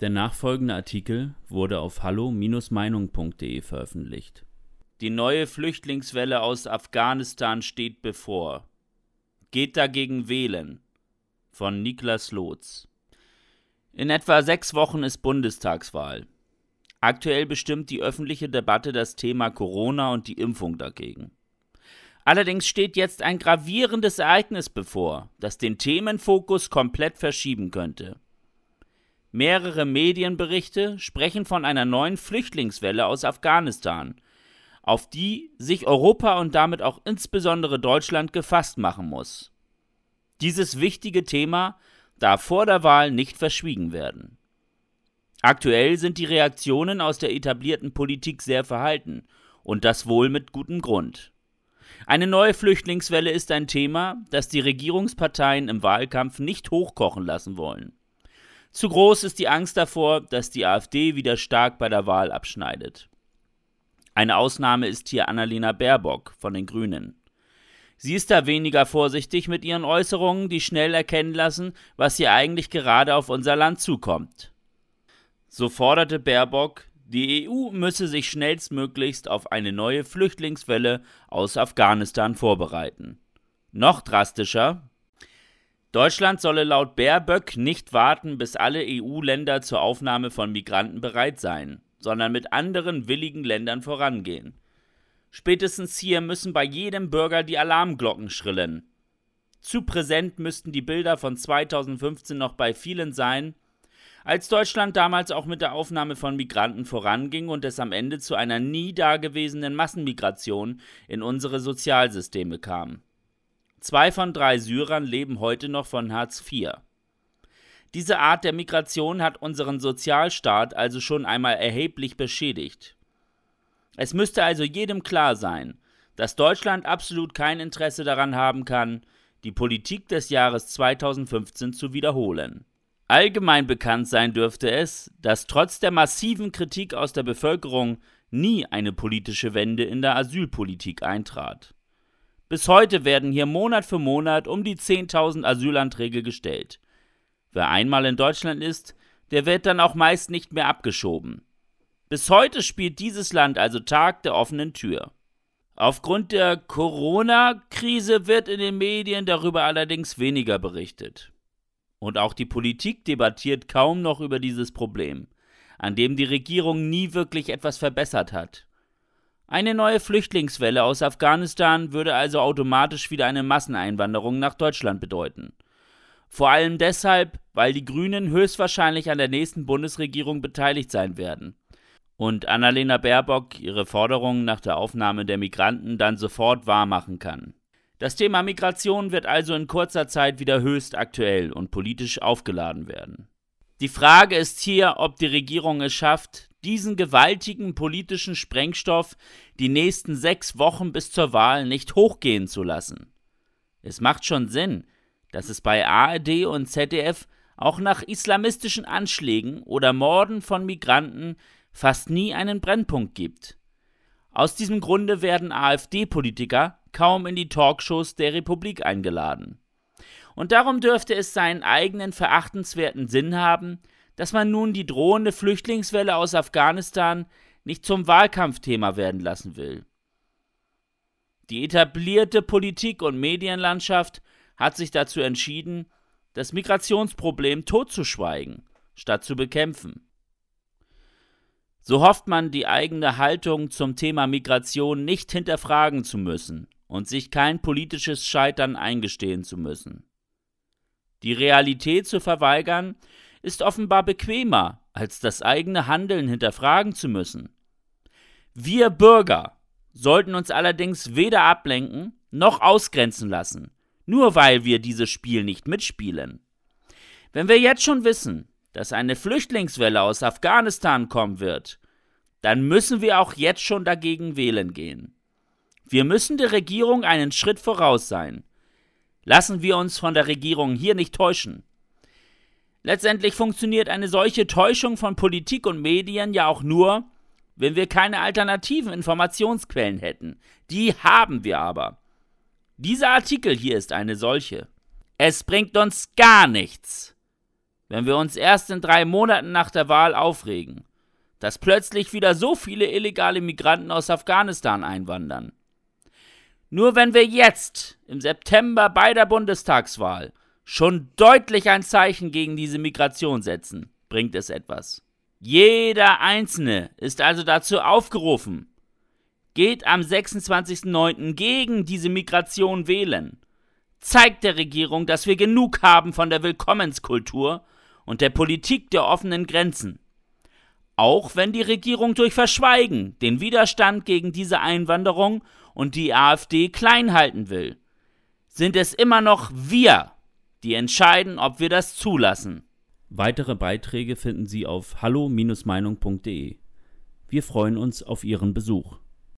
Der nachfolgende Artikel wurde auf hallo-meinung.de veröffentlicht. Die neue Flüchtlingswelle aus Afghanistan steht bevor. Geht dagegen wählen. Von Niklas Lotz. In etwa sechs Wochen ist Bundestagswahl. Aktuell bestimmt die öffentliche Debatte das Thema Corona und die Impfung dagegen. Allerdings steht jetzt ein gravierendes Ereignis bevor, das den Themenfokus komplett verschieben könnte. Mehrere Medienberichte sprechen von einer neuen Flüchtlingswelle aus Afghanistan, auf die sich Europa und damit auch insbesondere Deutschland gefasst machen muss. Dieses wichtige Thema darf vor der Wahl nicht verschwiegen werden. Aktuell sind die Reaktionen aus der etablierten Politik sehr verhalten, und das wohl mit gutem Grund. Eine neue Flüchtlingswelle ist ein Thema, das die Regierungsparteien im Wahlkampf nicht hochkochen lassen wollen. Zu groß ist die Angst davor, dass die AfD wieder stark bei der Wahl abschneidet. Eine Ausnahme ist hier Annalena Baerbock von den Grünen. Sie ist da weniger vorsichtig mit ihren Äußerungen, die schnell erkennen lassen, was hier eigentlich gerade auf unser Land zukommt. So forderte Baerbock, die EU müsse sich schnellstmöglichst auf eine neue Flüchtlingswelle aus Afghanistan vorbereiten. Noch drastischer, Deutschland solle laut Baerböck nicht warten, bis alle EU-Länder zur Aufnahme von Migranten bereit seien, sondern mit anderen willigen Ländern vorangehen. Spätestens hier müssen bei jedem Bürger die Alarmglocken schrillen. Zu präsent müssten die Bilder von 2015 noch bei vielen sein, als Deutschland damals auch mit der Aufnahme von Migranten voranging und es am Ende zu einer nie dagewesenen Massenmigration in unsere Sozialsysteme kam. Zwei von drei Syrern leben heute noch von Hartz IV. Diese Art der Migration hat unseren Sozialstaat also schon einmal erheblich beschädigt. Es müsste also jedem klar sein, dass Deutschland absolut kein Interesse daran haben kann, die Politik des Jahres 2015 zu wiederholen. Allgemein bekannt sein dürfte es, dass trotz der massiven Kritik aus der Bevölkerung nie eine politische Wende in der Asylpolitik eintrat. Bis heute werden hier Monat für Monat um die 10.000 Asylanträge gestellt. Wer einmal in Deutschland ist, der wird dann auch meist nicht mehr abgeschoben. Bis heute spielt dieses Land also Tag der offenen Tür. Aufgrund der Corona-Krise wird in den Medien darüber allerdings weniger berichtet. Und auch die Politik debattiert kaum noch über dieses Problem, an dem die Regierung nie wirklich etwas verbessert hat. Eine neue Flüchtlingswelle aus Afghanistan würde also automatisch wieder eine Masseneinwanderung nach Deutschland bedeuten. Vor allem deshalb, weil die Grünen höchstwahrscheinlich an der nächsten Bundesregierung beteiligt sein werden. Und Annalena Baerbock ihre Forderungen nach der Aufnahme der Migranten dann sofort wahrmachen kann. Das Thema Migration wird also in kurzer Zeit wieder höchst aktuell und politisch aufgeladen werden. Die Frage ist hier, ob die Regierung es schafft, diesen gewaltigen politischen Sprengstoff die nächsten sechs Wochen bis zur Wahl nicht hochgehen zu lassen. Es macht schon Sinn, dass es bei ARD und ZDF auch nach islamistischen Anschlägen oder Morden von Migranten fast nie einen Brennpunkt gibt. Aus diesem Grunde werden AfD-Politiker kaum in die Talkshows der Republik eingeladen. Und darum dürfte es seinen eigenen verachtenswerten Sinn haben, dass man nun die drohende Flüchtlingswelle aus Afghanistan nicht zum Wahlkampfthema werden lassen will. Die etablierte Politik und Medienlandschaft hat sich dazu entschieden, das Migrationsproblem totzuschweigen, statt zu bekämpfen. So hofft man, die eigene Haltung zum Thema Migration nicht hinterfragen zu müssen und sich kein politisches Scheitern eingestehen zu müssen. Die Realität zu verweigern ist offenbar bequemer, als das eigene Handeln hinterfragen zu müssen. Wir Bürger sollten uns allerdings weder ablenken noch ausgrenzen lassen, nur weil wir dieses Spiel nicht mitspielen. Wenn wir jetzt schon wissen, dass eine Flüchtlingswelle aus Afghanistan kommen wird, dann müssen wir auch jetzt schon dagegen wählen gehen. Wir müssen der Regierung einen Schritt voraus sein. Lassen wir uns von der Regierung hier nicht täuschen. Letztendlich funktioniert eine solche Täuschung von Politik und Medien ja auch nur, wenn wir keine alternativen Informationsquellen hätten. Die haben wir aber. Dieser Artikel hier ist eine solche. Es bringt uns gar nichts, wenn wir uns erst in drei Monaten nach der Wahl aufregen, dass plötzlich wieder so viele illegale Migranten aus Afghanistan einwandern. Nur wenn wir jetzt, im September bei der Bundestagswahl, schon deutlich ein Zeichen gegen diese Migration setzen, bringt es etwas. Jeder Einzelne ist also dazu aufgerufen, geht am 26.09. gegen diese Migration wählen. Zeigt der Regierung, dass wir genug haben von der Willkommenskultur und der Politik der offenen Grenzen. Auch wenn die Regierung durch Verschweigen den Widerstand gegen diese Einwanderung und die AfD klein halten will, sind es immer noch wir, die entscheiden, ob wir das zulassen. Weitere Beiträge finden Sie auf hallo-meinung.de. Wir freuen uns auf Ihren Besuch.